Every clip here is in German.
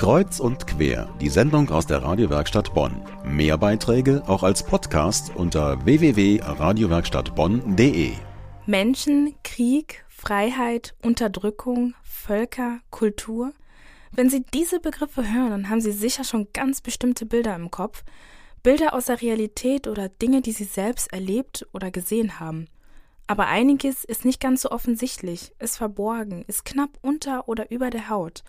Kreuz und quer, die Sendung aus der Radiowerkstatt Bonn. Mehr Beiträge auch als Podcast unter www.radiowerkstattbonn.de. Menschen, Krieg, Freiheit, Unterdrückung, Völker, Kultur. Wenn Sie diese Begriffe hören, dann haben Sie sicher schon ganz bestimmte Bilder im Kopf. Bilder aus der Realität oder Dinge, die Sie selbst erlebt oder gesehen haben. Aber einiges ist nicht ganz so offensichtlich, ist verborgen, ist knapp unter oder über der Haut.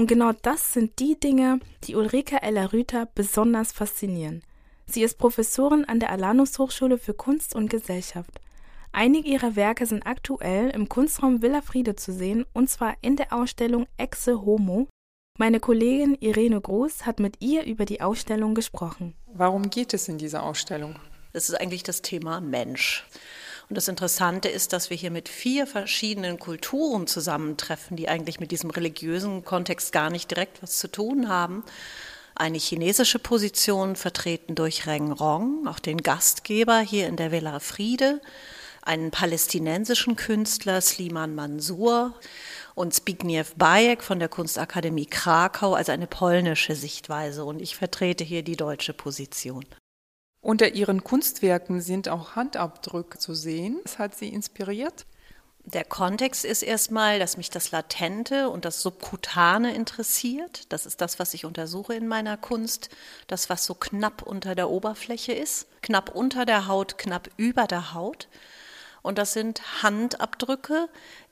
Und genau das sind die Dinge, die Ulrike Eller-Rüther besonders faszinieren. Sie ist Professorin an der Alanus Hochschule für Kunst und Gesellschaft. Einige ihrer Werke sind aktuell im Kunstraum Villa Friede zu sehen, und zwar in der Ausstellung Exe Homo. Meine Kollegin Irene Groß hat mit ihr über die Ausstellung gesprochen. Warum geht es in dieser Ausstellung? Das ist eigentlich das Thema Mensch. Und das Interessante ist, dass wir hier mit vier verschiedenen Kulturen zusammentreffen, die eigentlich mit diesem religiösen Kontext gar nicht direkt was zu tun haben. Eine chinesische Position vertreten durch Reng Rong, auch den Gastgeber hier in der Villa Friede, einen palästinensischen Künstler Sliman Mansur und Zbigniew Bajek von der Kunstakademie Krakau, also eine polnische Sichtweise. Und ich vertrete hier die deutsche Position. Unter ihren Kunstwerken sind auch Handabdrücke zu sehen. Was hat sie inspiriert? Der Kontext ist erstmal, dass mich das Latente und das Subkutane interessiert. Das ist das, was ich untersuche in meiner Kunst. Das, was so knapp unter der Oberfläche ist. Knapp unter der Haut, knapp über der Haut. Und das sind Handabdrücke,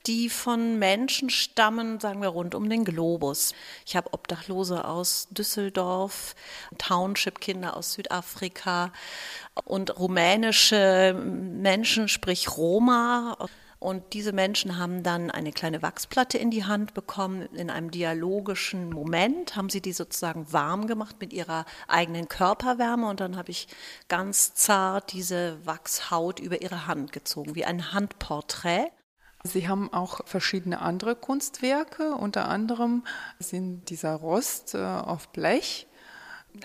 die von Menschen stammen, sagen wir, rund um den Globus. Ich habe Obdachlose aus Düsseldorf, Township-Kinder aus Südafrika und rumänische Menschen, sprich Roma. Und diese Menschen haben dann eine kleine Wachsplatte in die Hand bekommen. In einem dialogischen Moment haben sie die sozusagen warm gemacht mit ihrer eigenen Körperwärme. Und dann habe ich ganz zart diese Wachshaut über ihre Hand gezogen, wie ein Handporträt. Sie haben auch verschiedene andere Kunstwerke. Unter anderem sind dieser Rost äh, auf Blech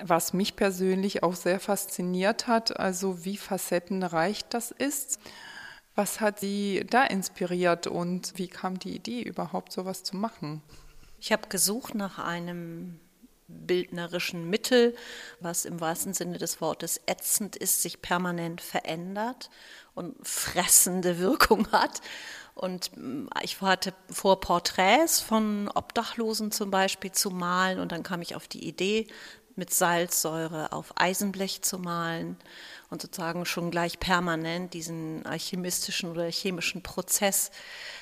was mich persönlich auch sehr fasziniert hat, also wie facettenreich das ist. Was hat Sie da inspiriert und wie kam die Idee überhaupt, sowas zu machen? Ich habe gesucht nach einem bildnerischen Mittel, was im wahrsten Sinne des Wortes ätzend ist, sich permanent verändert und fressende Wirkung hat. Und mm, ich hatte vor, Porträts von Obdachlosen zum Beispiel zu malen und dann kam ich auf die Idee, mit Salzsäure auf Eisenblech zu malen und sozusagen schon gleich permanent diesen alchemistischen oder chemischen Prozess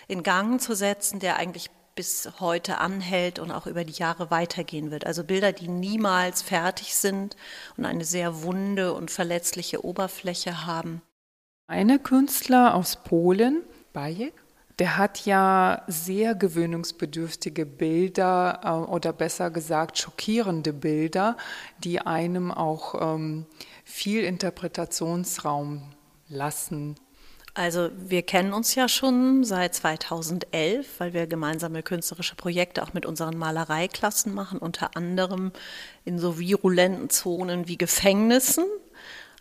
in Gang zu setzen, der eigentlich bis heute anhält und auch über die Jahre weitergehen wird. Also Bilder, die niemals fertig sind und eine sehr wunde und verletzliche Oberfläche haben. Eine Künstler aus Polen, Bajek, der hat ja sehr gewöhnungsbedürftige Bilder äh, oder besser gesagt schockierende Bilder, die einem auch ähm, viel Interpretationsraum lassen. Also wir kennen uns ja schon seit 2011, weil wir gemeinsame künstlerische Projekte auch mit unseren Malereiklassen machen, unter anderem in so virulenten Zonen wie Gefängnissen.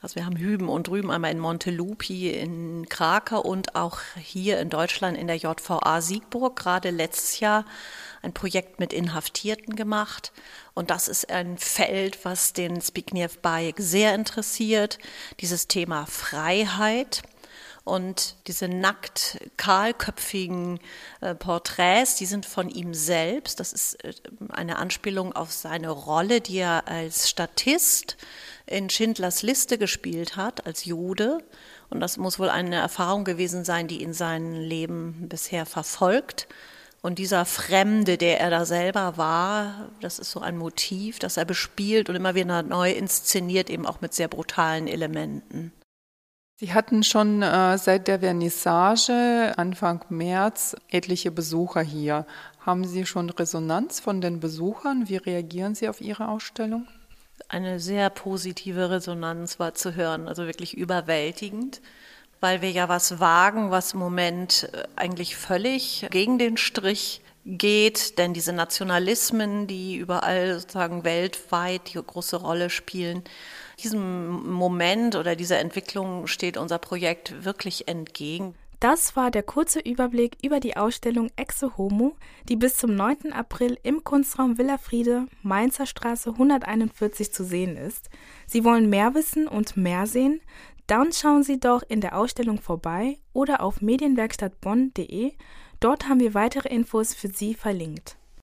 Also wir haben Hüben und drüben einmal in Montelupi in Krakau und auch hier in Deutschland in der JVA Siegburg gerade letztes Jahr ein Projekt mit Inhaftierten gemacht. Und das ist ein Feld, was den Zbigniew Bajek sehr interessiert. Dieses Thema Freiheit und diese nackt kahlköpfigen äh, Porträts, die sind von ihm selbst. Das ist äh, eine Anspielung auf seine Rolle, die er als Statist in Schindlers Liste gespielt hat, als Jude. Und das muss wohl eine Erfahrung gewesen sein, die ihn sein Leben bisher verfolgt. Und dieser Fremde, der er da selber war, das ist so ein Motiv, das er bespielt und immer wieder neu inszeniert, eben auch mit sehr brutalen Elementen. Sie hatten schon äh, seit der Vernissage Anfang März etliche Besucher hier. Haben Sie schon Resonanz von den Besuchern? Wie reagieren Sie auf Ihre Ausstellung? Eine sehr positive Resonanz war zu hören, also wirklich überwältigend weil wir ja was wagen, was im Moment äh, eigentlich völlig gegen den Strich geht, denn diese Nationalismen, die überall sozusagen weltweit die große Rolle spielen, diesem Moment oder dieser Entwicklung steht unser Projekt wirklich entgegen. Das war der kurze Überblick über die Ausstellung Exe Homo, die bis zum 9. April im Kunstraum Villa Friede, Mainzer Straße 141 zu sehen ist. Sie wollen mehr wissen und mehr sehen? Dann schauen Sie doch in der Ausstellung vorbei oder auf medienwerkstattbonn.de. Dort haben wir weitere Infos für Sie verlinkt.